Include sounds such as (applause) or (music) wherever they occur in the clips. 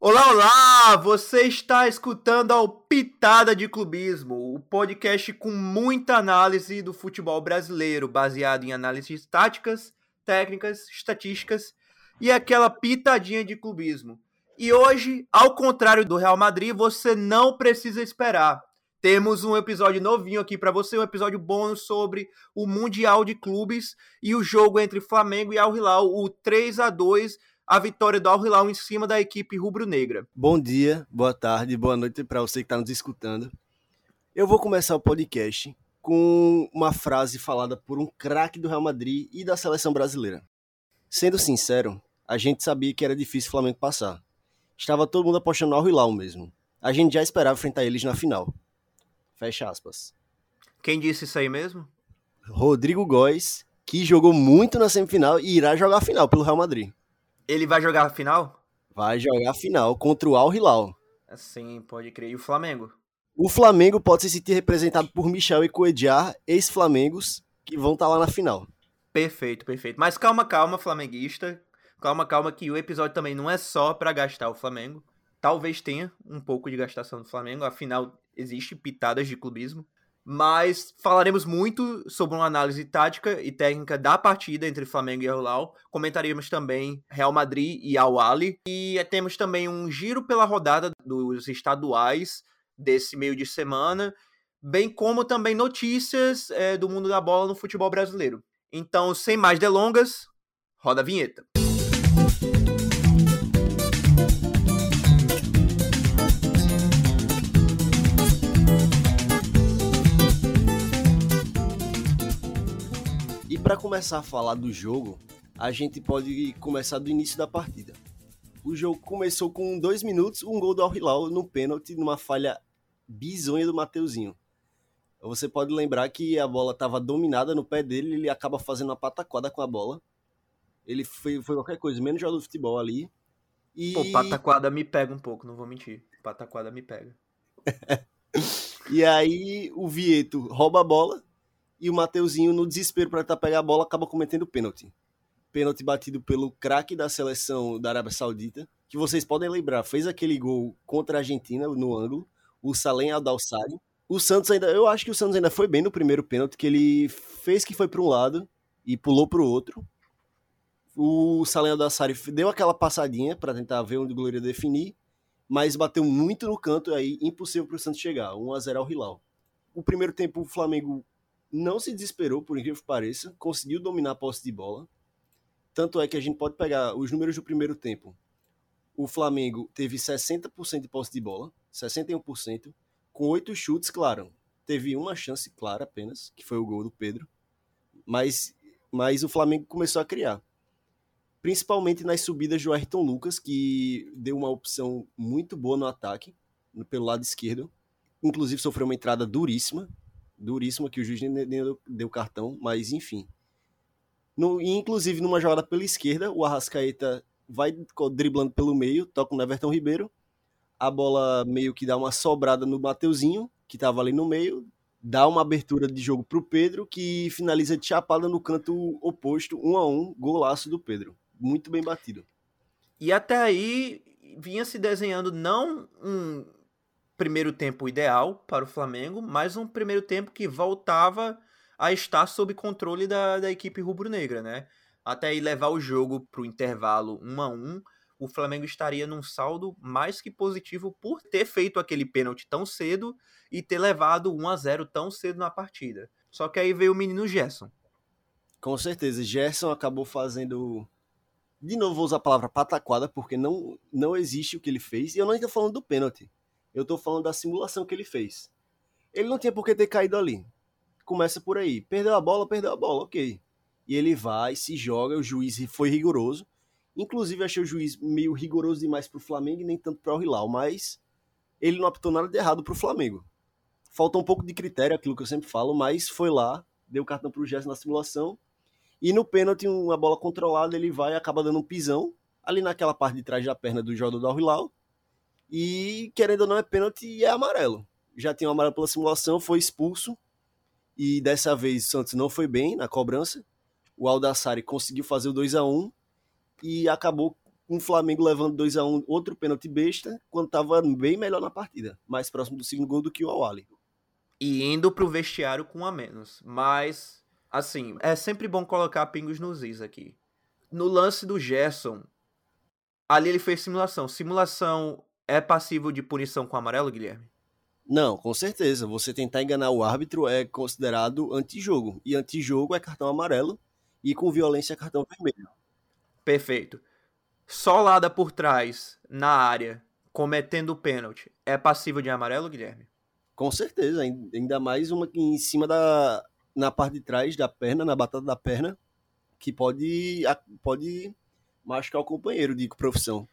Olá, olá! Você está escutando ao Pitada de Clubismo, o podcast com muita análise do futebol brasileiro, baseado em análises táticas, técnicas, estatísticas e aquela pitadinha de clubismo. E hoje, ao contrário do Real Madrid, você não precisa esperar. Temos um episódio novinho aqui para você, um episódio bônus sobre o Mundial de Clubes e o jogo entre Flamengo e Al Hilal, o 3 a 2 a vitória do Al Hilal em cima da equipe rubro-negra. Bom dia, boa tarde, boa noite para você que está nos escutando. Eu vou começar o podcast com uma frase falada por um craque do Real Madrid e da seleção brasileira. Sendo sincero, a gente sabia que era difícil o Flamengo passar. Estava todo mundo apostando no Al Hilal mesmo. A gente já esperava enfrentar eles na final. Fecha aspas. Quem disse isso aí mesmo? Rodrigo Góes, que jogou muito na semifinal e irá jogar a final pelo Real Madrid. Ele vai jogar a final? Vai jogar a final contra o Al Hilal. Sim, pode crer. E o Flamengo? O Flamengo pode se sentir representado por Michel e Coediar, ex-Flamengos, que vão estar tá lá na final. Perfeito, perfeito. Mas calma, calma, flamenguista. Calma, calma, que o episódio também não é só para gastar o Flamengo. Talvez tenha um pouco de gastação do Flamengo, afinal, existe pitadas de clubismo. Mas falaremos muito sobre uma análise tática e técnica da partida entre Flamengo e Al Comentaremos também Real Madrid e Al Ali. E temos também um giro pela rodada dos estaduais desse meio de semana, bem como também notícias é, do mundo da bola no futebol brasileiro. Então, sem mais delongas, roda a vinheta. Para começar a falar do jogo, a gente pode começar do início da partida. O jogo começou com dois minutos, um gol do Al Hilal no pênalti, numa falha bizonha do Mateuzinho. Você pode lembrar que a bola estava dominada no pé dele, ele acaba fazendo uma pataquada com a bola. Ele foi, foi qualquer coisa, menos jogador de futebol ali. E... Pô, pataquada me pega um pouco, não vou mentir. Pataquada me pega. (laughs) e aí o Vieto rouba a bola, e o Mateuzinho, no desespero para tentar pegar a bola, acaba cometendo pênalti. Pênalti batido pelo craque da seleção da Arábia Saudita, que vocês podem lembrar, fez aquele gol contra a Argentina no ângulo, o Salem Aldalsari. O Santos ainda, eu acho que o Santos ainda foi bem no primeiro pênalti, que ele fez que foi para um lado e pulou para o outro. O Salem Aldalsari deu aquela passadinha para tentar ver onde o goleiro ia definir, mas bateu muito no canto aí, impossível para o Santos chegar, 1 a 0 ao Hilal. O primeiro tempo o Flamengo não se desesperou, por incrível que pareça, conseguiu dominar a posse de bola. Tanto é que a gente pode pegar os números do primeiro tempo. O Flamengo teve 60% de posse de bola, 61%, com oito chutes, claro. Teve uma chance clara apenas, que foi o gol do Pedro. Mas, mas o Flamengo começou a criar. Principalmente nas subidas do Ayrton Lucas, que deu uma opção muito boa no ataque, pelo lado esquerdo. Inclusive sofreu uma entrada duríssima, duríssima que o juiz nem deu, deu cartão, mas enfim. No, inclusive, numa jogada pela esquerda, o Arrascaeta vai driblando pelo meio, toca no Everton Ribeiro. A bola meio que dá uma sobrada no Mateuzinho, que estava ali no meio, dá uma abertura de jogo para o Pedro, que finaliza de chapada no canto oposto, um a um, golaço do Pedro. Muito bem batido. E até aí vinha se desenhando não um primeiro tempo ideal para o Flamengo, mas um primeiro tempo que voltava a estar sob controle da, da equipe rubro-negra, né? Até aí levar o jogo para o intervalo 1 a 1 o Flamengo estaria num saldo mais que positivo por ter feito aquele pênalti tão cedo e ter levado 1 a 0 tão cedo na partida. Só que aí veio o menino Gerson. Com certeza, Gerson acabou fazendo. De novo, vou usar a palavra pataquada, porque não, não existe o que ele fez. E eu não estou falando do pênalti. Eu tô falando da simulação que ele fez. Ele não tinha por que ter caído ali. Começa por aí. Perdeu a bola, perdeu a bola, ok. E ele vai, se joga, o juiz foi rigoroso. Inclusive, achei o juiz meio rigoroso demais pro Flamengo e nem tanto pro Hilal, mas ele não apitou nada de errado pro Flamengo. Falta um pouco de critério, aquilo que eu sempre falo, mas foi lá, deu cartão pro Gerson na simulação. E no pênalti, uma bola controlada, ele vai e acaba dando um pisão ali naquela parte de trás da perna do jogador do Hilal e, querendo ou não, é pênalti e é amarelo. Já tinha um amarelo pela simulação, foi expulso. E dessa vez o Santos não foi bem na cobrança. O Aldassari conseguiu fazer o 2 a 1 e acabou com o Flamengo levando 2 a 1 um, outro pênalti besta, quando estava bem melhor na partida, mais próximo do segundo gol do que o Awali. E indo pro vestiário com um a menos. Mas, assim, é sempre bom colocar pingos nos is aqui. No lance do Gerson, ali ele fez simulação. Simulação é passível de punição com amarelo, Guilherme? Não, com certeza. Você tentar enganar o árbitro é considerado antijogo. E antijogo é cartão amarelo e com violência é cartão vermelho. Perfeito. Solada por trás, na área, cometendo pênalti, é passível de amarelo, Guilherme? Com certeza. Ainda mais uma em cima da. na parte de trás da perna, na batata da perna, que pode, pode machucar o companheiro de profissão.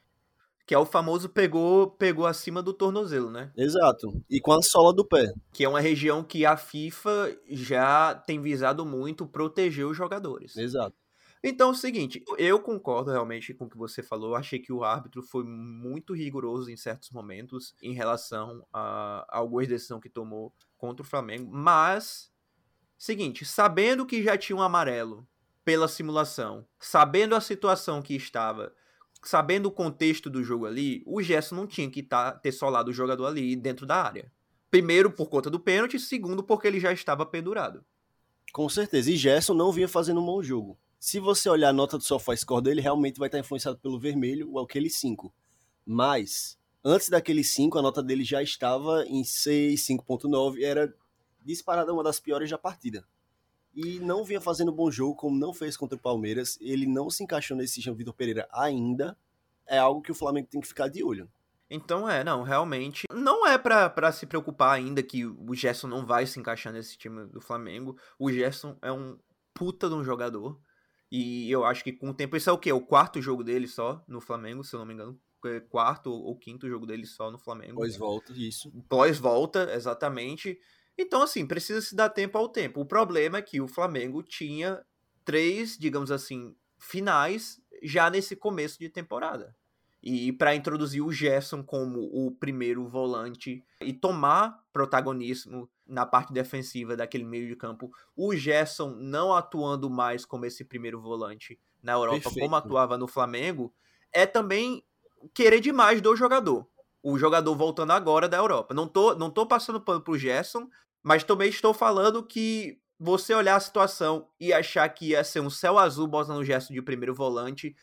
Que é o famoso pegou, pegou acima do tornozelo, né? Exato. E com a sola do pé. Que é uma região que a FIFA já tem visado muito proteger os jogadores. Exato. Então é o seguinte, eu concordo realmente com o que você falou. Eu achei que o árbitro foi muito rigoroso em certos momentos em relação a, a algumas decisões que tomou contra o Flamengo. Mas, seguinte, sabendo que já tinha um amarelo pela simulação, sabendo a situação que estava sabendo o contexto do jogo ali, o Gerson não tinha que tá, ter solado o jogador ali dentro da área. Primeiro, por conta do pênalti, segundo, porque ele já estava pendurado. Com certeza. E Gerson não vinha fazendo um bom jogo. Se você olhar a nota do SofaScore dele, realmente vai estar influenciado pelo vermelho, ou aquele 5. Mas, antes daquele 5, a nota dele já estava em 6, 5.9, era disparada uma das piores da partida. E não vinha fazendo bom jogo, como não fez contra o Palmeiras. Ele não se encaixou nesse Jean Vitor Pereira ainda. É algo que o Flamengo tem que ficar de olho. Então é, não, realmente. Não é para se preocupar ainda que o Gerson não vai se encaixar nesse time do Flamengo. O Gerson é um puta de um jogador. E eu acho que com o tempo. Isso é o quê? O quarto jogo dele só no Flamengo, se eu não me engano. É quarto ou quinto jogo dele só no Flamengo. Pós-volta, isso. Pós-volta, exatamente. Então, assim, precisa se dar tempo ao tempo. O problema é que o Flamengo tinha três, digamos assim, finais já nesse começo de temporada. E para introduzir o Gerson como o primeiro volante e tomar protagonismo na parte defensiva daquele meio de campo, o Gerson não atuando mais como esse primeiro volante na Europa, Perfeito. como atuava no Flamengo, é também querer demais do jogador. O jogador voltando agora da Europa. Não tô, não tô passando pano pro Gerson, mas também estou falando que você olhar a situação e achar que ia ser um céu azul botando o gesto de primeiro volante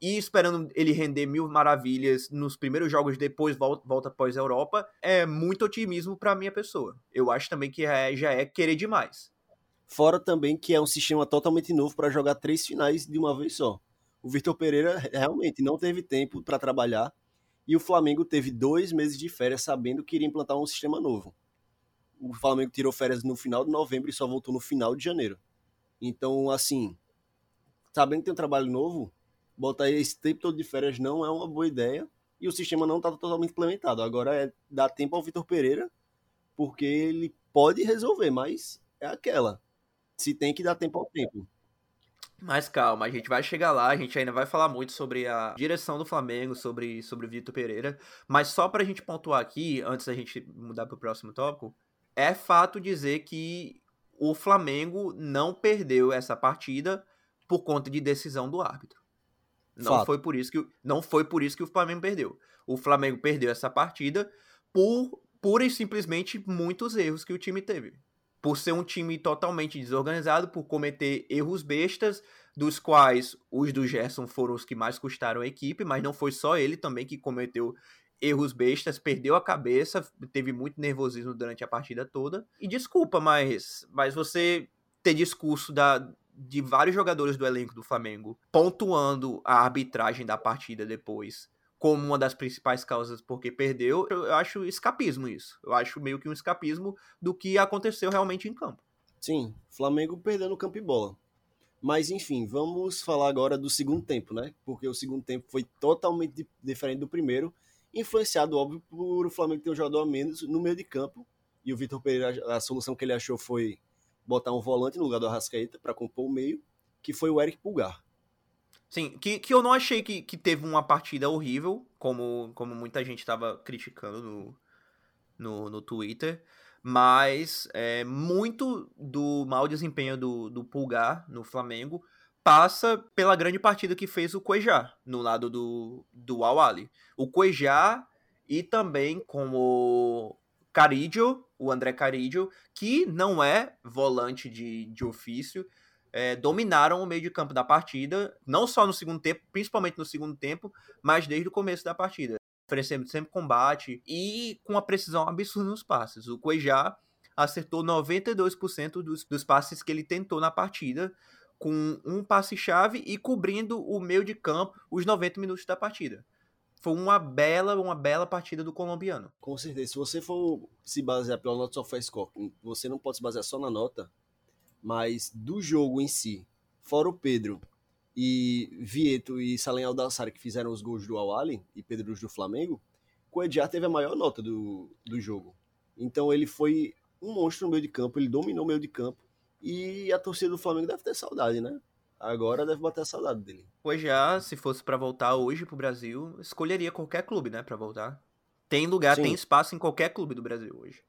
e esperando ele render mil maravilhas nos primeiros jogos depois volta, volta após a Europa, é muito otimismo para minha pessoa. Eu acho também que é, já é querer demais. Fora também que é um sistema totalmente novo para jogar três finais de uma vez só. O Vitor Pereira realmente não teve tempo para trabalhar e o Flamengo teve dois meses de férias sabendo que iria implantar um sistema novo o Flamengo tirou férias no final de novembro e só voltou no final de janeiro. Então, assim, sabendo que tem um trabalho novo, botar esse tempo todo de férias não é uma boa ideia. E o sistema não está totalmente implementado. Agora é dar tempo ao Vitor Pereira, porque ele pode resolver, mas é aquela. Se tem que dar tempo ao tempo. Mas calma, a gente vai chegar lá, a gente ainda vai falar muito sobre a direção do Flamengo, sobre, sobre o Vitor Pereira. Mas só para a gente pontuar aqui, antes da gente mudar para o próximo tópico, é fato dizer que o Flamengo não perdeu essa partida por conta de decisão do árbitro. Não fato. foi por isso que não foi por isso que o Flamengo perdeu. O Flamengo perdeu essa partida por pura e simplesmente muitos erros que o time teve. Por ser um time totalmente desorganizado, por cometer erros bestas, dos quais os do Gerson foram os que mais custaram a equipe, mas não foi só ele também que cometeu erros bestas, perdeu a cabeça, teve muito nervosismo durante a partida toda. E desculpa, mas, mas você ter discurso da, de vários jogadores do elenco do Flamengo pontuando a arbitragem da partida depois como uma das principais causas porque perdeu, eu acho escapismo isso. Eu acho meio que um escapismo do que aconteceu realmente em campo. Sim, Flamengo perdendo campo e bola. Mas enfim, vamos falar agora do segundo tempo, né? Porque o segundo tempo foi totalmente diferente do primeiro influenciado, óbvio, por o Flamengo ter um jogador a menos no meio de campo. E o Vitor Pereira, a solução que ele achou foi botar um volante no lugar do Arrascaeta para compor o meio, que foi o Eric Pulgar. Sim, que, que eu não achei que, que teve uma partida horrível, como, como muita gente estava criticando no, no, no Twitter, mas é, muito do mau desempenho do, do Pulgar no Flamengo passa pela grande partida que fez o Cuejá, no lado do, do Al-Ali. O Cuejá e também como Caridio, o André Caridio, que não é volante de, de ofício, é, dominaram o meio de campo da partida, não só no segundo tempo, principalmente no segundo tempo, mas desde o começo da partida, oferecendo sempre combate e com uma precisão absurda nos passes. O Cuejá acertou 92% dos, dos passes que ele tentou na partida, com um passe-chave e cobrindo o meio de campo os 90 minutos da partida. Foi uma bela, uma bela partida do colombiano. Com certeza. Se você for se basear pela nota SofaScore, você não pode se basear só na nota, mas do jogo em si, fora o Pedro e Vieto e Salem Aldassari que fizeram os gols do Awali e Pedro do Flamengo, o Edjar teve a maior nota do, do jogo. Então ele foi um monstro no meio de campo, ele dominou o meio de campo e a torcida do Flamengo deve ter saudade, né? Agora deve bater a saudade dele. Pois já, se fosse para voltar hoje pro Brasil, escolheria qualquer clube, né, para voltar. Tem lugar, Sim. tem espaço em qualquer clube do Brasil hoje.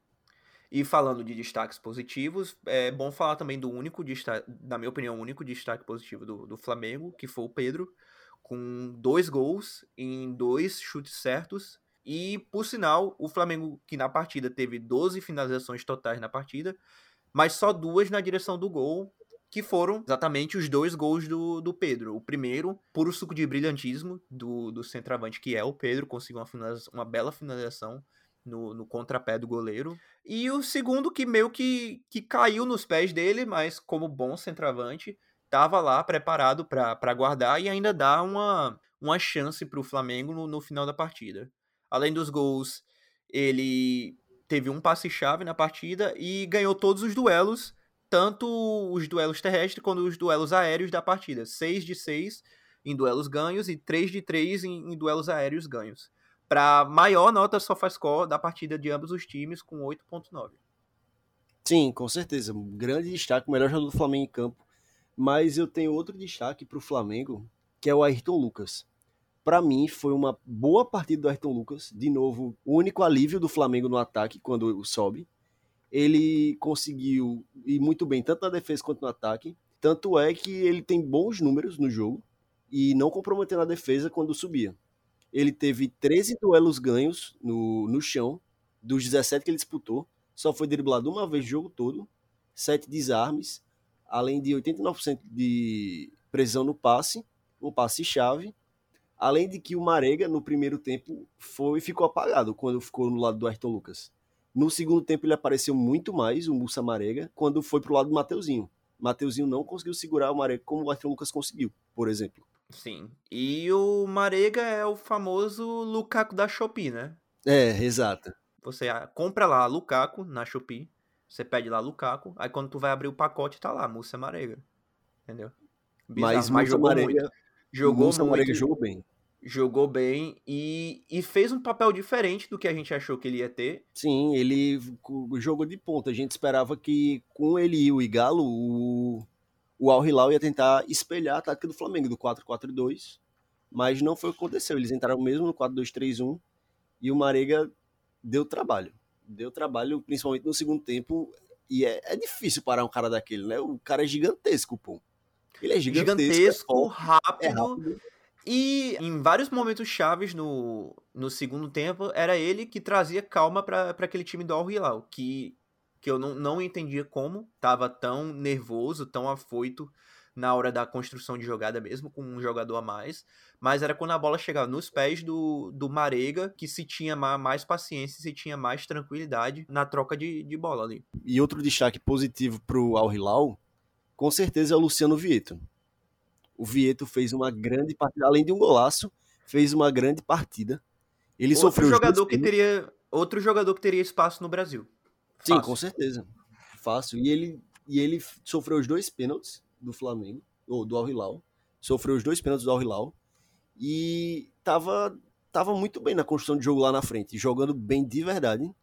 E falando de destaques positivos, é bom falar também do único destaque, na minha opinião, único destaque positivo do, do Flamengo, que foi o Pedro, com dois gols em dois chutes certos. E, por sinal, o Flamengo, que na partida teve 12 finalizações totais na partida, mas só duas na direção do gol, que foram exatamente os dois gols do, do Pedro. O primeiro, puro suco de brilhantismo do, do centroavante, que é o Pedro, conseguiu uma, uma bela finalização no, no contrapé do goleiro. E o segundo, que meio que, que caiu nos pés dele, mas como bom centroavante, estava lá preparado para guardar e ainda dá uma, uma chance para o Flamengo no, no final da partida. Além dos gols, ele teve um passe-chave na partida e ganhou todos os duelos, tanto os duelos terrestres quanto os duelos aéreos da partida. 6 de 6 em duelos ganhos e 3 de 3 em, em duelos aéreos ganhos. Para maior nota SofaScore da partida de ambos os times, com 8.9. Sim, com certeza. Um grande destaque, o melhor jogador do Flamengo em campo. Mas eu tenho outro destaque para o Flamengo, que é o Ayrton Lucas para mim foi uma boa partida do Ayrton Lucas. De novo, o único alívio do Flamengo no ataque quando sobe. Ele conseguiu ir muito bem, tanto na defesa quanto no ataque. Tanto é que ele tem bons números no jogo e não comprometeu na defesa quando subia. Ele teve 13 duelos ganhos no, no chão, dos 17 que ele disputou. Só foi driblado uma vez o jogo todo, 7 desarmes, além de 89% de precisão no passe, um passe-chave Além de que o Marega, no primeiro tempo, foi ficou apagado quando ficou no lado do Ayrton Lucas. No segundo tempo, ele apareceu muito mais, o Mussa Marega, quando foi pro lado do Mateuzinho. Mateuzinho não conseguiu segurar o Marega como o Ayrton Lucas conseguiu, por exemplo. Sim. E o Marega é o famoso Lukaku da Shopee, né? É, exato. Você compra lá Lukaku na Shopee, você pede lá Lukaku, aí quando tu vai abrir o pacote tá lá, Mussa Marega. Entendeu? Bizarro, mas, mas jogou Marega, muito. Jogou muito. Marega jogou bem jogou bem e, e fez um papel diferente do que a gente achou que ele ia ter. Sim, ele jogou de ponta. A gente esperava que com ele e o Igalo, o, o Al Hilal ia tentar espelhar a tática do Flamengo, do 4-4-2, mas não foi o que aconteceu. Eles entraram mesmo no 4-2-3-1 e o Marega deu trabalho. Deu trabalho, principalmente no segundo tempo. E é, é difícil parar um cara daquele, né? O cara é gigantesco, pô. Ele é gigantesco, gigantesco é rápido, é rápido e em vários momentos chaves no, no segundo tempo, era ele que trazia calma para aquele time do Al Hilal, que, que eu não, não entendia como estava tão nervoso, tão afoito na hora da construção de jogada mesmo, com um jogador a mais, mas era quando a bola chegava nos pés do, do Marega que se tinha mais paciência, se tinha mais tranquilidade na troca de, de bola ali. E outro destaque positivo pro Al Hilal, com certeza é o Luciano Vieto o Vieto fez uma grande partida, além de um golaço, fez uma grande partida. Ele outro sofreu jogador que teria outro jogador que teria espaço no Brasil. Fácil. Sim, com certeza. Fácil. E ele e ele sofreu os dois pênaltis do Flamengo, ou do Al Hilal. Sofreu os dois pênaltis do Al Hilal e tava tava muito bem na construção de jogo lá na frente, jogando bem de verdade.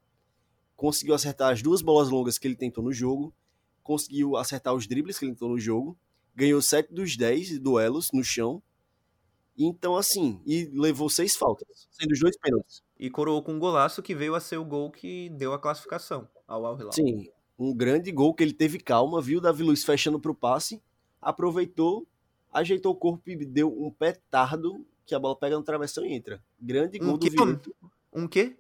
Conseguiu acertar as duas bolas longas que ele tentou no jogo, conseguiu acertar os dribles que ele tentou no jogo ganhou 7 dos 10 duelos no chão. Então, assim, e levou seis faltas, sendo os dois pênaltis. E coroou com um golaço que veio a ser o gol que deu a classificação ao Al Hilal. Sim, um grande gol que ele teve calma, viu o Davi Luiz fechando pro passe, aproveitou ajeitou o corpo e deu um petardo que a bola pega no travessão e entra. Grande gol Um do? Vieto. Um quê?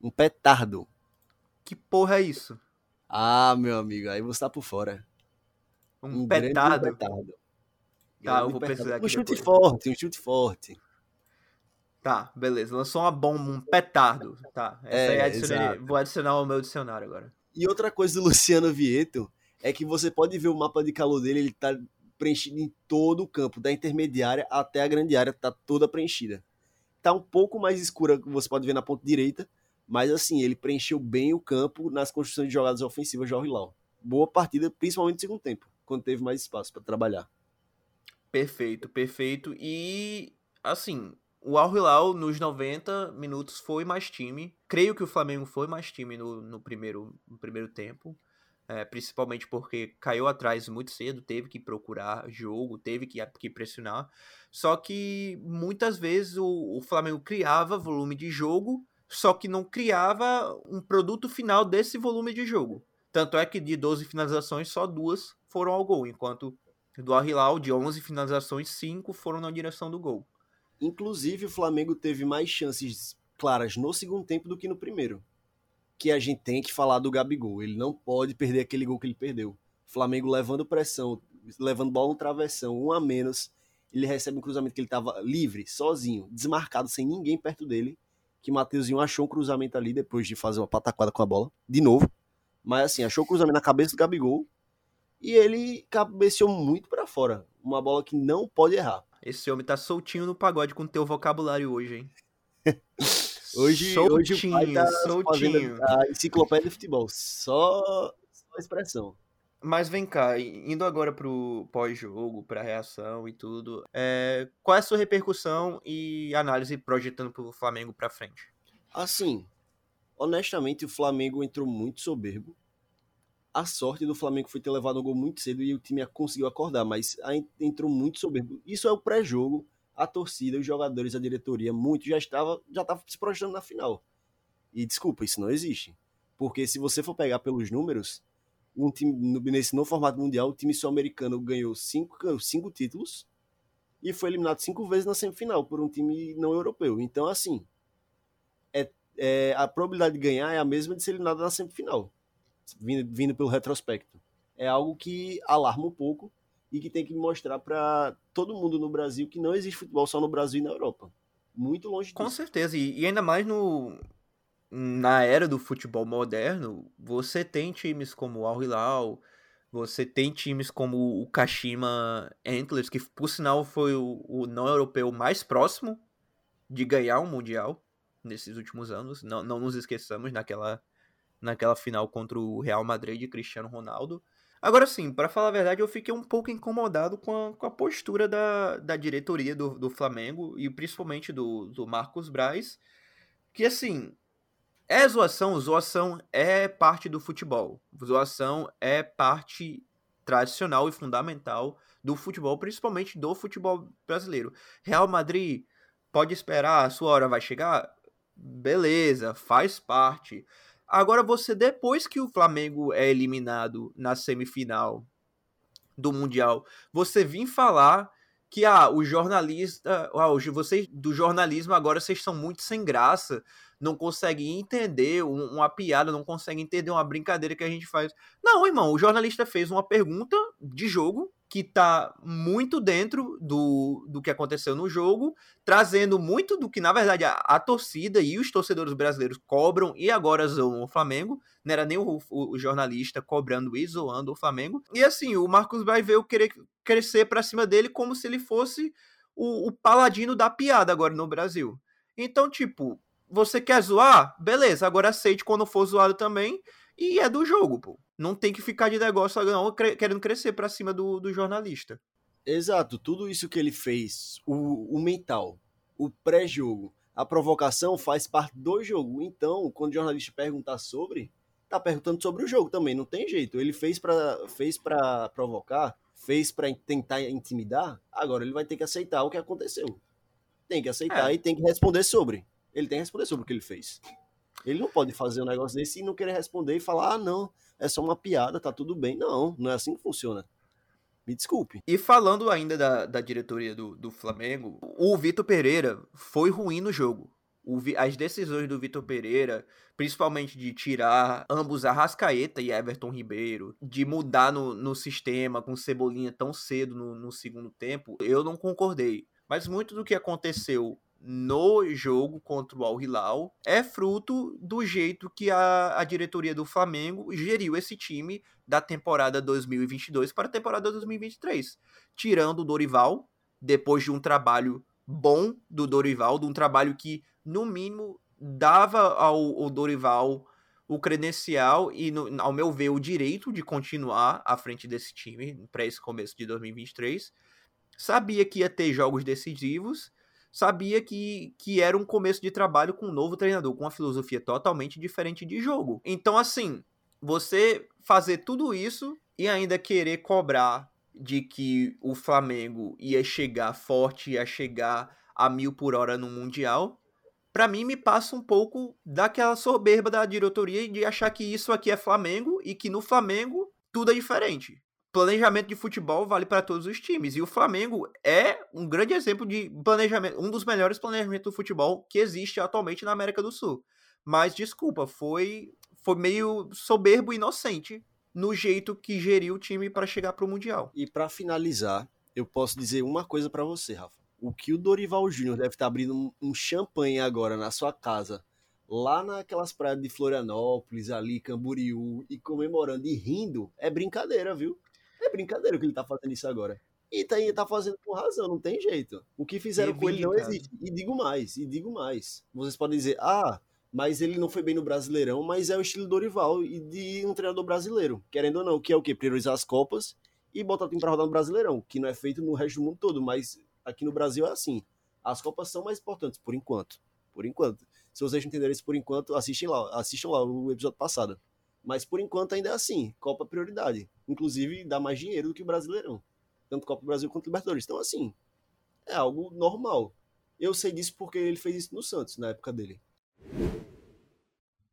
Um petardo. Que porra é isso? Ah, meu amigo, aí você tá por fora. Um, grande petado. petardo. Tá, eu Grande vou petardo. pesquisar aqui Um chute depois. forte, um chute forte. Tá, beleza. Lançou uma bomba, um petardo. Tá, essa É, aí adicionei- vou adicionar ao meu dicionário agora. E outra coisa do (laughs) Luciano Vieto é que você pode ver o mapa de calor dele, ele tá preenchido em todo o campo, da intermediária até a grande área, tá toda preenchida. Tá um pouco mais escura, você pode ver na ponta direita, mas assim, ele preencheu bem o campo nas construções de jogadas ofensivas de Al Hilal. Boa partida, principalmente no segundo tempo, quando teve mais espaço para trabalhar. Perfeito, perfeito. E, assim, o Al Hilal nos 90 minutos foi mais time. Creio que o Flamengo foi mais time no, no primeiro, no primeiro tempo. é, principalmente porque caiu atrás muito cedo, teve que procurar jogo, teve que, que pressionar. Só que muitas vezes o, o Flamengo criava volume de jogo, só que não criava um produto final desse volume de jogo. Tanto é que de 12 finalizações, só duas foram ao gol, enquanto do Al Hilal, de 11 finalizações, 5 foram na direção do gol. Inclusive, o Flamengo teve mais chances claras no segundo tempo do que no primeiro. Que a gente tem que falar do Gabigol. Ele não pode perder aquele gol que ele perdeu. O Flamengo levando pressão, levando bola no travessão, um a menos. Ele recebe um cruzamento que ele estava livre, sozinho, desmarcado, sem ninguém perto dele. Que Mateuzinho achou um cruzamento ali depois de fazer uma pataquada com a bola, de novo. Mas assim, achou o cruzamento na cabeça do Gabigol. E ele cabeceou muito para fora. Uma bola que não pode errar. Esse homem tá soltinho no pagode com o teu vocabulário hoje, hein? (laughs) Hoje, soltinho, hoje o pai tá soltinho. a enciclopédia de futebol. Só, só expressão. Mas vem cá, indo agora pro pós-jogo, pra reação e tudo, é, qual é a sua repercussão e análise projetando pro Flamengo pra frente? Assim, honestamente, o Flamengo entrou muito soberbo. A sorte do Flamengo foi ter levado um gol muito cedo e o time conseguiu acordar, mas entrou muito soberbo. Isso é o pré-jogo, a torcida, os jogadores, a diretoria, muito já estava já estava se projetando na final. E desculpa, isso não existe. Porque se você for pegar pelos números, um time nesse novo formato mundial, o time sul-americano ganhou cinco, cinco títulos e foi eliminado cinco vezes na semifinal por um time não europeu. Então, assim, é, é, a probabilidade de ganhar é a mesma de ser eliminado na semifinal, vindo, vindo pelo retrospecto. É algo que alarma um pouco e que tem que mostrar para todo mundo no Brasil que não existe futebol só no Brasil e na Europa. Muito longe Com disso. certeza, e, e ainda mais no na era do futebol moderno, você tem times como o Al Hilal, você tem times como o Kashima Antlers, que por sinal foi o, o não europeu mais próximo de ganhar um mundial nesses últimos anos. Não, não nos esqueçamos naquela naquela final contra o Real Madrid de Cristiano Ronaldo. Agora sim, para falar a verdade, eu fiquei um pouco incomodado com a, com a postura da, da diretoria do, do Flamengo e principalmente do, do Marcos Braz, que assim, é zoação, zoação é parte do futebol. Zoação é parte tradicional e fundamental do futebol, principalmente do futebol brasileiro. Real Madrid pode esperar, a sua hora vai chegar? Beleza, faz parte. Agora você, depois que o Flamengo é eliminado na semifinal do Mundial, você vir falar que ah, o jornalista, ah, vocês do jornalismo agora vocês são muito sem graça, não conseguem entender um- uma piada, não conseguem entender uma brincadeira que a gente faz. Não, irmão, o jornalista fez uma pergunta de jogo que tá muito dentro do, do que aconteceu no jogo, trazendo muito do que, na verdade, a, a torcida e os torcedores brasileiros cobram e agora zoam o Flamengo. Não era nem o, o- o jornalista cobrando e zoando o Flamengo. E assim, o Marcos o querer crescer pra cima dele como se ele fosse o, o paladino da piada agora no Brasil. Então, tipo, você quer zoar? Beleza, agora aceite quando for zoado também. E é do jogo, pô. Não tem que ficar de negócio não, querendo crescer pra cima do, do jornalista. Exato, tudo isso que ele fez, o, o mental, o pré-jogo, a provocação faz parte do jogo. Então, quando o jornalista perguntar sobre, tá perguntando sobre o jogo também, não tem jeito. Ele fez pra fez para provocar, fez pra tentar intimidar, agora ele vai ter que aceitar o que aconteceu. Tem que aceitar É. e tem que responder sobre. Ele tem que responder sobre o que ele fez. Ele não pode fazer um negócio desse e não querer responder e falar: "Ah, não, é só uma piada, tá tudo bem". Não, não é assim que funciona. Me desculpe. E falando ainda da, da diretoria do, do Flamengo, o Vitor Pereira foi ruim no jogo. O, as decisões do Vitor Pereira, principalmente de tirar ambos Arrascaeta e Everton Ribeiro, de mudar no, no sistema com Cebolinha tão cedo no, no segundo tempo, eu não concordei. Mas muito do que aconteceu no jogo contra o Al Hilal é fruto do jeito que a, a diretoria do Flamengo geriu esse time da temporada 2022 para a temporada 2023, tirando o Dorival depois de um trabalho bom do Dorival, de um trabalho que no mínimo dava ao, ao Dorival o credencial e, no, ao meu ver, o direito de continuar à frente desse time para esse começo de 2023. Sabia que ia ter jogos decisivos sabia que, que era um começo de trabalho com um novo treinador, com uma filosofia totalmente diferente de jogo. Então, assim, você fazer tudo isso e ainda querer cobrar de que o Flamengo ia chegar forte, ia chegar a mil por hora no Mundial, para mim me passa um pouco daquela soberba da diretoria de achar que isso aqui é Flamengo e que no Flamengo tudo é diferente planejamento de futebol vale para todos os times. E o Flamengo é um grande exemplo de planejamento, um dos melhores planejamentos do futebol que existe atualmente na América do Sul. Mas desculpa, foi foi meio soberbo e inocente no jeito que geriu o time para chegar para o mundial. E para finalizar, eu posso dizer uma coisa para você, Rafa. O que o Dorival Júnior deve estar tá abrindo um, champanhe agora na sua casa, lá naquelas praias de Florianópolis, ali, Camboriú, e comemorando e rindo, é brincadeira, viu? É brincadeira que ele tá fazendo isso agora. E tá, tá fazendo com razão, não tem jeito. O que fizeram com ele não existe. E digo mais, e digo mais. Vocês podem dizer, ah, mas ele não foi bem no Brasileirão, mas é o estilo Dorival e de um treinador brasileiro. Querendo ou não, que é o quê? Priorizar as Copas e botar o time pra rodar no Brasileirão, que não é feito no resto do mundo todo, mas aqui no Brasil é assim. As Copas são mais importantes, por enquanto. Por enquanto. Se vocês não entenderem isso por enquanto, assistem lá, assistam lá o episódio passado. Mas por enquanto ainda é assim, Copa prioridade. Inclusive dá mais dinheiro do que o Brasileirão. Tanto Copa do Brasil quanto Libertadores. Então assim, é algo normal. Eu sei disso porque ele fez isso no Santos, na época dele.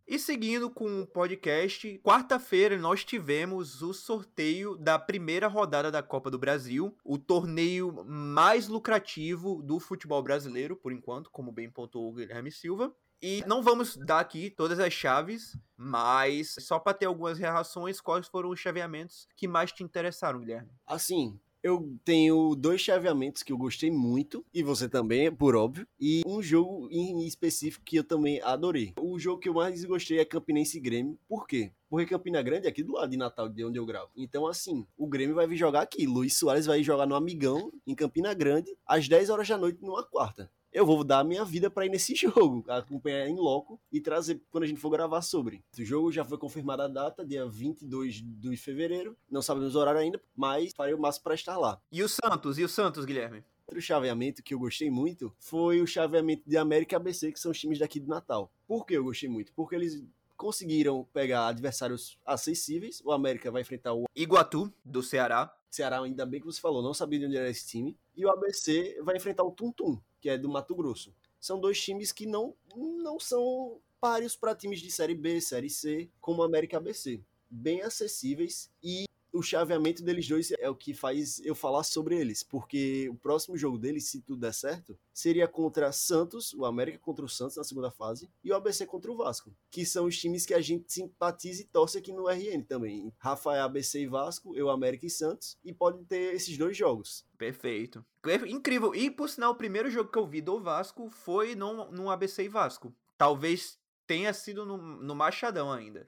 E seguindo com o podcast, quarta-feira nós tivemos o sorteio da primeira rodada da Copa do Brasil, o torneio mais lucrativo do futebol brasileiro, por enquanto, como bem pontuou o Guilherme Silva. E não vamos dar aqui todas as chaves, mas só para ter algumas reações, quais foram os chaveamentos que mais te interessaram, Guilherme? Assim, eu tenho dois chaveamentos que eu gostei muito, e você também, por óbvio, e um jogo em específico que eu também adorei. O jogo que eu mais gostei é Campinense Grêmio. Por quê? Porque Campina Grande é aqui do lado de Natal, de onde eu gravo. Então, assim, o Grêmio vai vir jogar aqui. Luiz Soares vai jogar no Amigão, em Campina Grande, às 10 horas da noite, numa quarta eu vou dar a minha vida para ir nesse (laughs) jogo, acompanhar em loco e trazer quando a gente for gravar sobre. O jogo já foi confirmada a data, dia 22 de fevereiro, não sabemos o horário ainda, mas farei o máximo para estar lá. E o Santos? E o Santos, Guilherme? Outro chaveamento que eu gostei muito foi o chaveamento de América e ABC, que são os times daqui do Natal. Por que eu gostei muito? Porque eles conseguiram pegar adversários acessíveis. O América vai enfrentar o Iguatu, do Ceará. Ceará, ainda bem que você falou, não sabia de onde era esse time. E o ABC vai enfrentar o Tum Tum, que é do Mato Grosso. São dois times que não, não são páreos para times de Série B, Série C, como América ABC. Bem acessíveis e o chaveamento deles dois é o que faz eu falar sobre eles, porque o próximo jogo deles, se tudo der certo, seria contra Santos, o América contra o Santos na segunda fase, e o ABC contra o Vasco, que são os times que a gente simpatiza e torce aqui no RN também. Rafael, ABC e Vasco, eu, América e Santos, e pode ter esses dois jogos. Perfeito. Incrível. E, por sinal, o primeiro jogo que eu vi do Vasco foi no, no ABC e Vasco. Talvez tenha sido no, no Machadão ainda.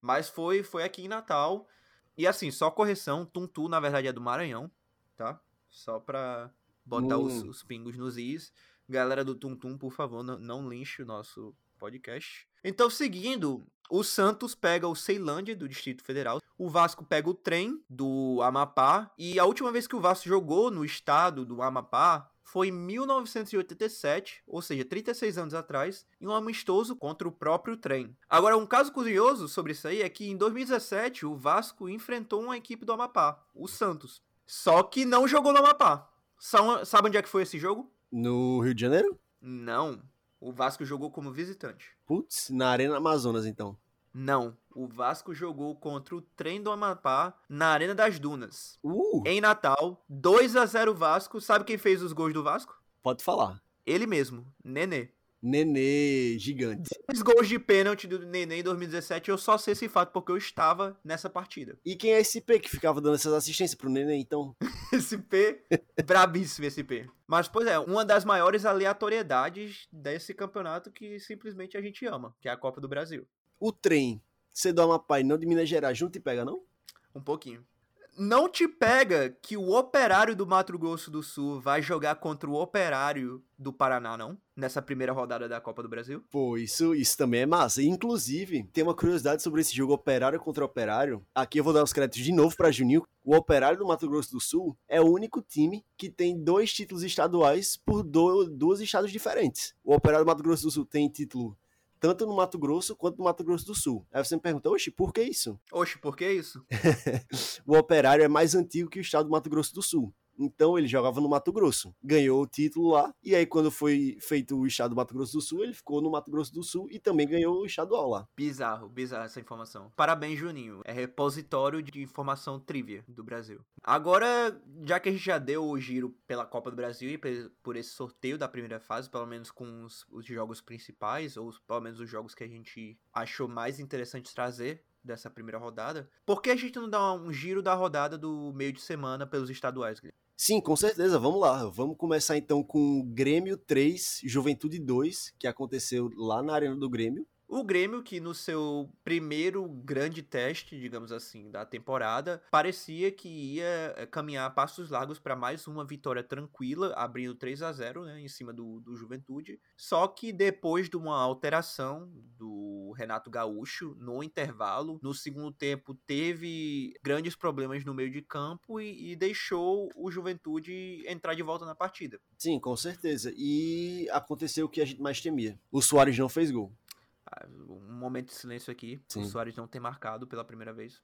Mas foi, foi aqui em Natal. E assim, só correção, Tuntu na verdade é do Maranhão, tá? Só pra botar os, os, pingos nos is. Galera do Tuntum, por favor, não, não linche o nosso podcast. Então, seguindo, o Santos pega o Ceilândia do Distrito Federal, o Vasco pega o trem do Amapá, e a última vez que o Vasco jogou no estado do Amapá foi em 1987, ou seja, 36 anos atrás, em um amistoso contra o próprio trem. Agora, um caso curioso sobre isso aí é que em 2017 o Vasco enfrentou uma equipe do Amapá, o Santos. Só que não jogou no Amapá. Sabe onde é que foi esse jogo? No Rio de Janeiro? Não. O Vasco jogou como visitante. Putz, na Arena Amazonas, então. Não. O Vasco jogou contra o Trem do Amapá na Arena das Dunas. Uh, Em Natal, 2 a 0 Vasco. Sabe quem fez os gols do Vasco? pode falar. Ele mesmo, Nenê. Nenê, gigante. Os gols de pênalti do Nenê em 2017, eu só sei esse fato porque eu estava nessa partida. E quem é esse P que ficava dando essas assistências pro Nenê, então? (laughs) SP, brabíssimo SP. Mas, pois é, uma das maiores aleatoriedades desse campeonato que simplesmente a gente ama, que é a Copa do Brasil. O trem, ser do Amapá e não de Minas Gerais, não te pega, não? Um pouquinho. Não te pega que o operário do Mato Grosso do Sul vai jogar contra o operário do Paraná, não? Nessa primeira rodada da Copa do Brasil? Pô, isso, isso também é massa. Inclusive, tem uma curiosidade sobre esse jogo operário contra operário. Aqui eu vou dar os créditos de novo pra Juninho. O operário do Mato Grosso do Sul é o único time que tem dois títulos estaduais por do, duas estados diferentes. O operário do Mato Grosso do Sul tem título tanto no Mato Grosso quanto no Mato Grosso do Sul. Aí você me pergunta, oxe, por que isso? Oxe, por que isso? (laughs) O Operário é mais antigo que o estado do Mato Grosso do Sul. Então ele jogava no Mato Grosso, ganhou o título lá, e aí quando foi feito o estado do Mato Grosso do Sul, ele ficou no Mato Grosso do Sul e também ganhou o estadual lá. Bizarro, bizarro essa informação. Parabéns, Juninho. É repositório de informação trivia do Brasil. Agora, já que a gente já deu o giro pela Copa do Brasil e por esse sorteio da primeira fase, pelo menos com os, os jogos principais, ou pelo menos os jogos que a gente achou mais interessante trazer dessa primeira rodada, por que a gente não dá um giro da rodada do meio de semana pelos estaduais, Guilherme? Sim, com certeza, vamos lá. Vamos começar então com o Grêmio 3, Juventude 2, que aconteceu lá na Arena do Grêmio. O Grêmio, que no seu primeiro grande teste, digamos assim, da temporada, parecia que ia eh, caminhar a passos largos para mais uma vitória tranquila, abrindo 3 a 0 né, em cima do, do Juventude. Só que depois de uma alteração do Renato Gaúcho no intervalo, no segundo tempo teve grandes problemas no meio de campo e, e deixou o Juventude entrar de volta na partida. Sim, com certeza. E aconteceu o que a gente mais temia. O Soares não fez gol. Um momento de silêncio aqui, Sim. o Soares não tem marcado pela primeira vez.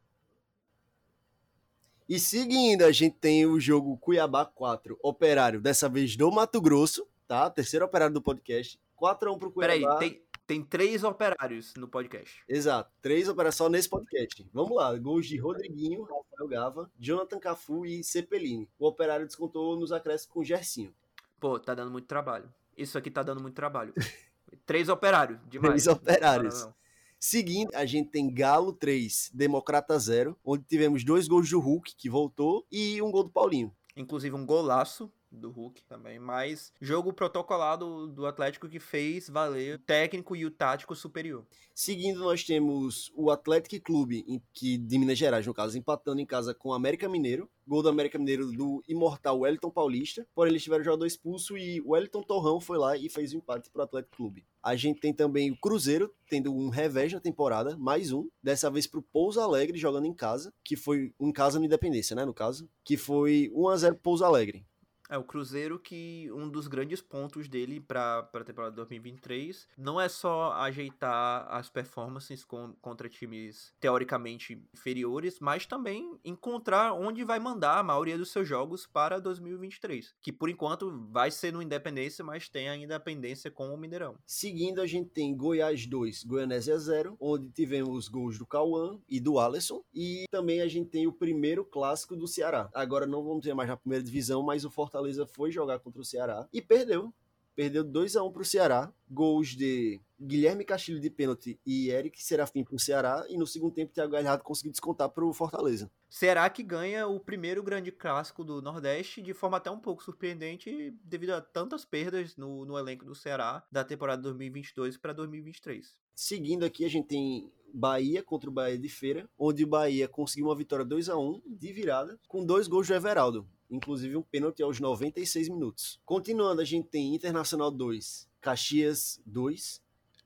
E seguindo, a gente tem o jogo Cuiabá 4, Operário, dessa vez do Mato Grosso, tá? Terceiro operário do podcast. 4x1 pro Cuiabá. Peraí, tem, tem três operários no podcast. Exato, três operários só nesse podcast. Vamos lá, gols de Rodriguinho, Rafael Gava, Jonathan Cafu e Cepelini. O Operário descontou nos acréscimos com Gersinho. Pô, tá dando muito trabalho. Isso aqui tá dando muito trabalho. (laughs) três operários, demais. Três operários. Não, não. Seguindo, a gente tem Galo 3, Democrata 0, onde tivemos dois gols do Hulk, que voltou, e um gol do Paulinho. Inclusive um golaço do Hulk também, mas jogo protocolado do Atlético que fez valer o técnico e o tático superior. Seguindo, nós temos o Atlético Clube, em- que de Minas Gerais, no caso, empatando em casa com o América Mineiro. Gol do América Mineiro do imortal Wellington Paulista. Porém, eles tiveram jogador expulso e o Wellington Torrão foi lá e fez o empate pro Atlético Clube. A gente tem também o Cruzeiro, tendo um revés na temporada, mais um. Dessa vez pro Pouso Alegre, jogando em casa, que foi em casa no Independência, né, no caso. Que foi 1x0 pro Pouso Alegre. É, o Cruzeiro que um dos grandes pontos dele para a temporada de 2023 não é só ajeitar as performances com- contra times teoricamente inferiores, mas também encontrar onde vai mandar a maioria dos seus jogos para 2023. Que por enquanto vai ser no Independência, mas tem ainda a pendência com o Mineirão. Seguindo, a gente tem Goiás 2, Goianésia 0, onde tivemos gols do Cauã e do Alisson. E também a gente tem o primeiro clássico do Ceará. Agora não vamos ter mais na primeira divisão, mas o Fortaleza foi jogar contra o Ceará e perdeu. Perdeu 2 a 1 pro Ceará. Gols de Guilherme Castilho de pênalti e Eric Serafim pro Ceará. E no segundo tempo, Thiago Galhardo conseguiu descontar pro Fortaleza. Será que ganha o primeiro grande clássico do Nordeste de forma até um pouco surpreendente devido a tantas perdas no, no elenco do Ceará da temporada 2022 para 2023? Seguindo aqui, a gente tem Bahia contra o Bahia de Feira, onde o Bahia conseguiu uma vitória 2 a 1 de virada, com dois gols do Everaldo, inclusive um pênalti aos 96 minutos. Continuando, a gente tem Internacional 2, Caxias 2,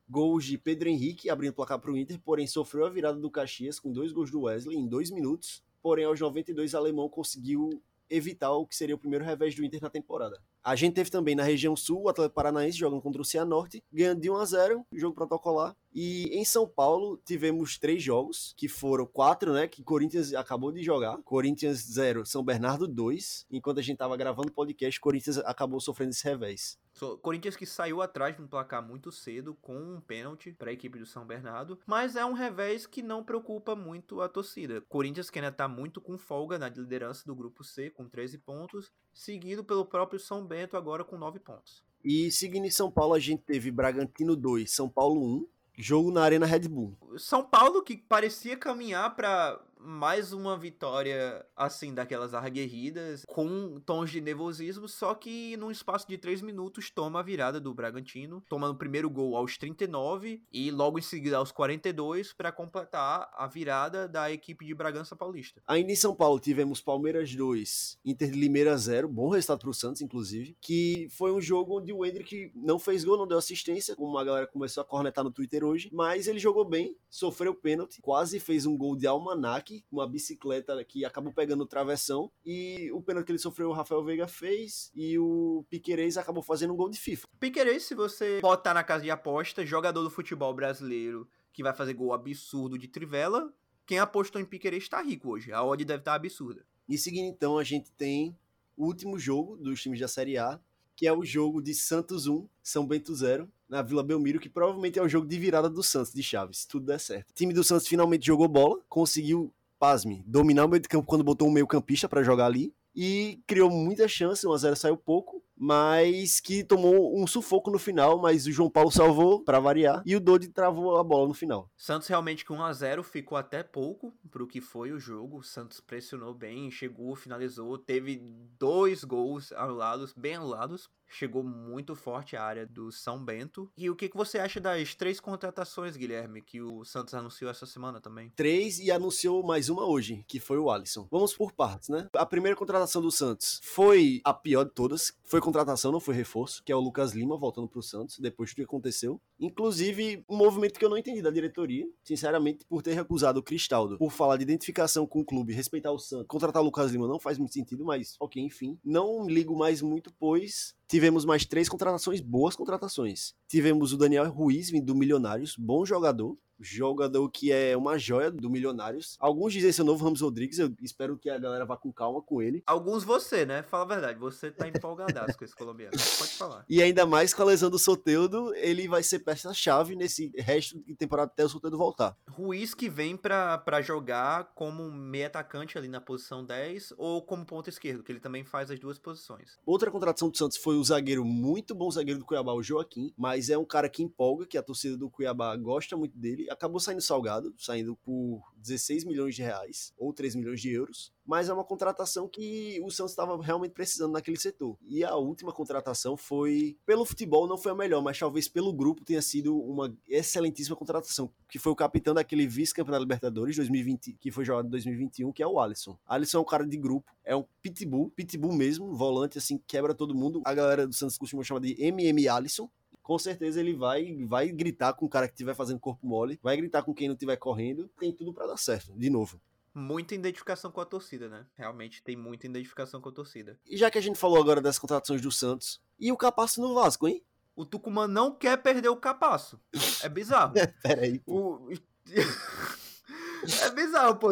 gols de Pedro Henrique abrindo o placar para o Inter, porém sofreu a virada do Caxias com dois gols do Wesley em dois minutos, porém aos 92 o alemão conseguiu evitar o que seria o primeiro revés do Inter na temporada. A gente teve também na região sul o Atlético Paranaense jogando contra o Cianorte, ganhando de 1 a 0, jogo protocolar, E em São Paulo tivemos três jogos, que foram quatro, né? Que Corinthians acabou de jogar. Corinthians 0, São Bernardo 2. Enquanto a gente tava gravando o podcast, Corinthians acabou sofrendo esse revés. So, Corinthians que saiu atrás de um placar muito cedo com um pênalti para a equipe do São Bernardo, mas é um revés que não preocupa muito a torcida. Corinthians que ainda está muito com folga na liderança do grupo C com 13 pontos, seguido pelo próprio São Bento agora com 9 pontos. E seguindo em São Paulo, a gente teve Bragantino 2, São Paulo 1, jogo na Arena Red Bull. São Paulo que parecia caminhar para mais uma vitória, assim, daquelas aguerridas, com tons de nervosismo, só que num espaço de 3 minutos toma a virada do Bragantino, tomando o primeiro gol aos 39 e logo em seguida aos 42 para completar a virada da equipe de Bragança Paulista. Ainda em São Paulo tivemos Palmeiras 2, Inter de Limeira 0, bom resultado pro Santos, inclusive, que foi um jogo onde o Hendrick não fez gol, não deu assistência, como a galera começou a cornetar no Twitter hoje, mas ele jogou bem, sofreu pênalti, quase fez um gol de almanac, uma bicicleta que acabou pegando o travessão. E o pênalti que ele sofreu, o Rafael Veiga fez. E o Piquerez acabou fazendo um gol de FIFA. Piquerez, se você botar na casa de aposta, jogador do futebol brasileiro que vai fazer gol absurdo de trivela, quem apostou em Piquerez está rico hoje. A odd deve estar tá absurda. E seguindo então, a gente tem o último jogo dos times da Série A, que é o jogo de Santos 1, São Bento 0, na Vila Belmiro, que provavelmente é o jogo de virada do Santos, de Chaves, se tudo der certo. O time do Santos finalmente jogou bola, conseguiu, pasme, dominar o meio de campo quando botou um meio campista para jogar ali, e criou muita chance, 1x0 saiu pouco, mas que tomou um sufoco no final, mas o João Paulo salvou para variar e o Dodi travou a bola no final. Santos realmente com 1 a 0 ficou até pouco pro que foi o jogo. O Santos pressionou bem, chegou, finalizou, teve dois gols anulados, bem anulados chegou muito forte à área do São Bento. E o que, que você acha das três contratações, Guilherme, que o Santos anunciou essa semana também? Três e anunciou mais uma hoje, que foi o Alisson. Vamos por partes, né? A primeira contratação do Santos foi a pior de todas. Foi contratação, não foi reforço, que é o Lucas Lima voltando pro Santos, depois do que aconteceu. Inclusive, um movimento que eu não entendi da diretoria, sinceramente, por ter recusado o Cristaldo, por falar de identificação com o clube, respeitar o Santos. Contratar o Lucas Lima não faz muito sentido, mas ok, enfim. Não ligo mais muito, pois tivemos mais três contratações, boas contratações. Tivemos o Daniel Ruiz, do Milionários, bom jogador, jogador que é uma joia do Milionários. Alguns dizem ser o novo Ramos Rodrigues, eu espero que a galera vá com calma com ele. Alguns você, né? Fala a verdade, você tá empolgadaço com esse colombiano. Pode falar. E ainda mais com a lesão do Soteudo, ele vai ser peça-chave nesse resto de temporada até o Soteudo voltar. Ruiz que vem para jogar como meio atacante ali na posição 10 ou como ponto esquerdo, que ele também faz as duas posições. Outra contratação do Santos foi o zagueiro, muito bom zagueiro do Cuiabá, o Joaquim, mas é um cara que empolga, que a torcida do Cuiabá gosta muito dele acabou saindo salgado, saindo por 16 milhões de reais ou 3 milhões de euros, mas é uma contratação que o Santos estava realmente precisando naquele setor. E a última contratação foi, pelo futebol não foi a melhor, mas talvez pelo grupo tenha sido uma excelentíssima contratação, que foi o capitão daquele vice-campeonato Libertadores 2020, que foi jogado em 2021, que é o Alisson. Alisson é um cara de grupo, é um pitbull, pitbull mesmo, volante assim, quebra todo mundo. A galera do Santos costuma chamar de MM Alisson, com certeza ele vai vai gritar com o cara que estiver fazendo corpo mole, vai gritar com quem não estiver correndo, tem tudo para dar certo, de novo. Muita identificação com a torcida, né? Realmente tem muita identificação com a torcida. E já que a gente falou agora das contratações do Santos, e o Capasso no Vasco, hein? O Tucumã não quer perder o Capasso. É bizarro. (laughs) Peraí. O... (laughs) É bizarro, pô.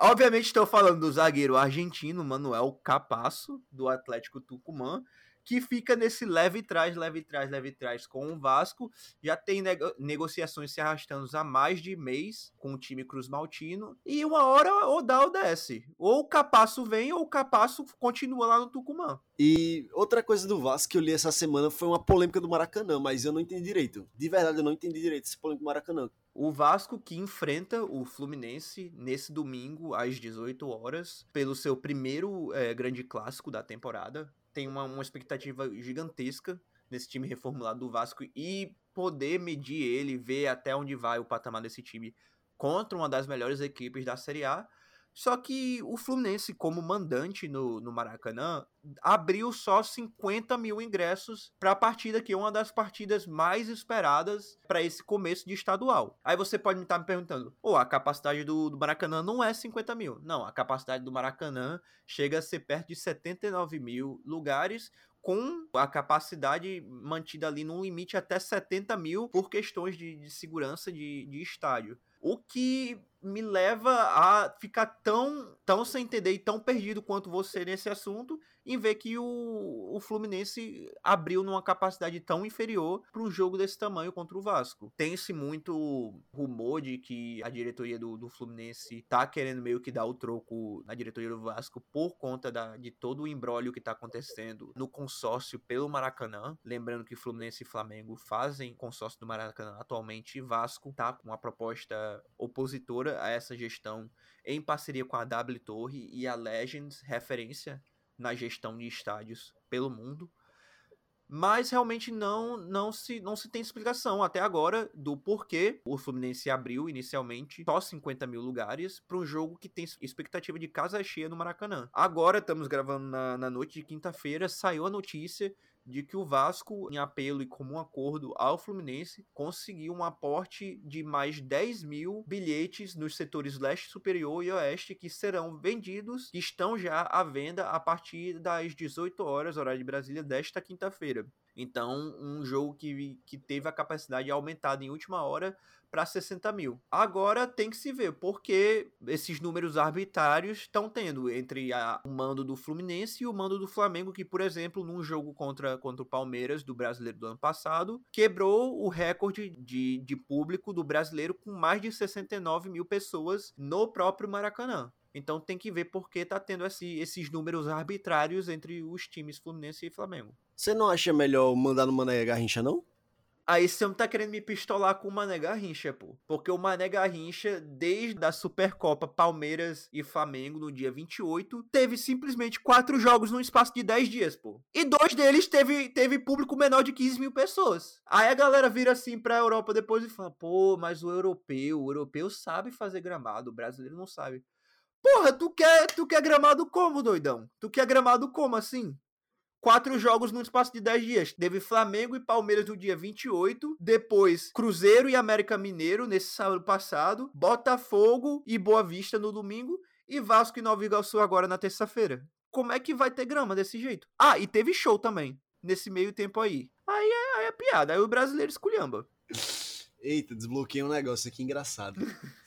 Obviamente estou falando do zagueiro argentino, Manuel Capasso, do Atlético Tucumã, que fica nesse leve trás, leve trás, leve trás com o Vasco. Já tem nego negociações se arrastando há mais de mês com o time Cruz Maltino. E uma hora ou dá ou desce. Ou o Capasso vem ou o Capasso continua lá no Tucumã. E outra coisa do Vasco que eu li essa semana foi uma polêmica do Maracanã, mas eu não entendi direito. De verdade, eu não entendi direito esse polêmica do Maracanã. O Vasco que enfrenta o Fluminense nesse domingo às 18 horas pelo seu primeiro é, grande clássico da temporada tem uma, uma expectativa gigantesca nesse time reformulado do Vasco e poder medir ele, ver até onde vai o patamar desse time contra uma das melhores equipes da Série A só que o Fluminense, como mandante no, no Maracanã, abriu só 50 mil ingressos para a partida, que é uma das partidas mais esperadas para esse começo de estadual. Aí você pode estar me perguntando: pô, a capacidade do, do Maracanã não é 50 mil. Não, a capacidade do Maracanã chega a ser perto de 79 mil lugares, com a capacidade mantida ali num limite até 70 mil por questões de, de segurança de, de estádio. O que me leva a ficar tão, tão sem entender e tão perdido quanto você nesse assunto em ver que o, o Fluminense abriu numa capacidade tão inferior para um jogo desse tamanho contra o Vasco. Tem-se muito rumor de que a diretoria do, do Fluminense tá querendo meio que dar o troco na diretoria do Vasco por conta da, de todo o embrólio que tá acontecendo no consórcio pelo Maracanã. Lembrando que Fluminense e Flamengo fazem consórcio do Maracanã atualmente e Vasco tá com uma proposta opositora a essa gestão em parceria com a W Torre e a Legends, referência na gestão de estádios pelo mundo. Mas realmente não, não, se, não se tem explicação até agora do porquê o Fluminense abriu inicialmente só 50 mil lugares para um jogo que tem expectativa de casa cheia no Maracanã. Agora estamos gravando na, na noite de quinta-feira, saiu a notícia de que o Vasco, em apelo e comum acordo ao Fluminense, conseguiu um aporte de mais 10 mil bilhetes nos setores leste superior e oeste que serão vendidos, que estão já à venda a partir das 18 horas, horário de Brasília, desta quinta-feira. Então, um jogo que, que teve a capacidade aumentada em última hora para 60 mil. Agora tem que se ver porque esses números arbitrários estão tendo entre a, o mando do Fluminense e o mando do Flamengo, que, por exemplo, num jogo contra, contra o Palmeiras do brasileiro do ano passado, quebrou o recorde de, de público do brasileiro com mais de 69 mil pessoas no próprio Maracanã. Então tem que ver por que tá tendo esse, esses números arbitrários entre os times Fluminense e Flamengo. Você não acha melhor mandar no Mané Garrincha, não? Aí você não tá querendo me pistolar com o Mané Garrincha, pô. Porque o Mané Garrincha, desde a Supercopa Palmeiras e Flamengo, no dia 28, teve simplesmente quatro jogos num espaço de 10 dias, pô. E dois deles teve, teve público menor de 15 mil pessoas. Aí a galera vira assim pra Europa depois e fala, pô, mas o europeu, o europeu sabe fazer gramado, o brasileiro não sabe. Porra, tu quer, tu quer gramado como, doidão? Tu quer gramado como assim? Quatro jogos num espaço de 10 dias. Teve Flamengo e Palmeiras no dia 28, depois Cruzeiro e América Mineiro nesse sábado passado, Botafogo e Boa Vista no domingo e Vasco e Nova Iguaçu agora na terça-feira. Como é que vai ter grama desse jeito? Ah, e teve show também nesse meio tempo aí. Aí é, aí é piada, aí o brasileiro esculhamba. Eita, desbloqueei um negócio aqui engraçado.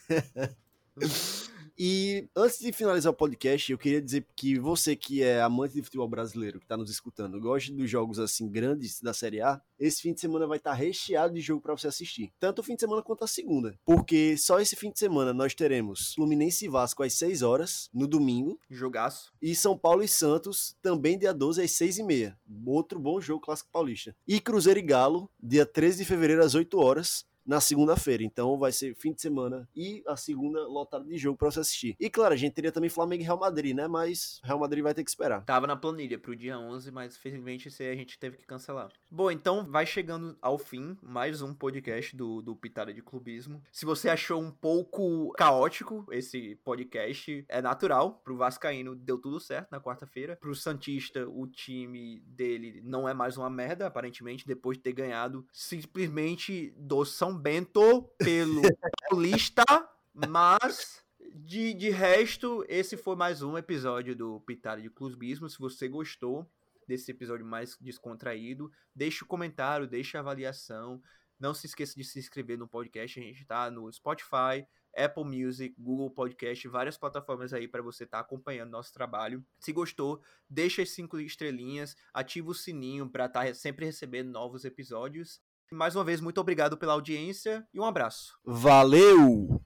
(laughs) E antes de finalizar o podcast, eu queria dizer que você que é amante de futebol brasileiro, que está nos escutando, gosta dos jogos assim grandes da Série A, esse fim de semana vai estar tá recheado de jogo para você assistir. Tanto o fim de semana quanto a segunda. Porque só esse fim de semana nós teremos Fluminense e Vasco às 6 horas, no domingo. Jogaço. E São Paulo e Santos, também dia 12 às 6 e meia. Outro bom jogo clássico paulista. E Cruzeiro e Galo, dia 13 de fevereiro às 8 horas na segunda-feira. Então vai ser fim de semana e a segunda lotada de jogo para você assistir. E claro, a gente teria também Flamengo e Real Madrid, né? Mas Real Madrid vai ter que esperar. Tava na planilha pro dia 11, mas felizmente a gente teve que cancelar. Bom, então vai chegando ao fim mais um podcast do, do Pitada de Clubismo. Se você achou um pouco caótico esse podcast, é natural. Pro Vascaíno deu tudo certo na quarta-feira. Pro Santista, o time dele não é mais uma merda, aparentemente, depois de ter ganhado simplesmente do São Bento pelo (laughs) Paulista, mas de, de resto, esse foi mais um episódio do Pitada de Clubismo. Se você gostou desse episódio mais descontraído, deixe o um comentário, deixe a avaliação. Não se esqueça de se inscrever no podcast. A gente está no Spotify, Apple Music, Google Podcast, várias plataformas aí para você estar tá acompanhando nosso trabalho. Se gostou, deixa as cinco estrelinhas, ativa o sininho para estar tá sempre recebendo novos episódios. Mais uma vez, muito obrigado pela audiência e um abraço. Valeu!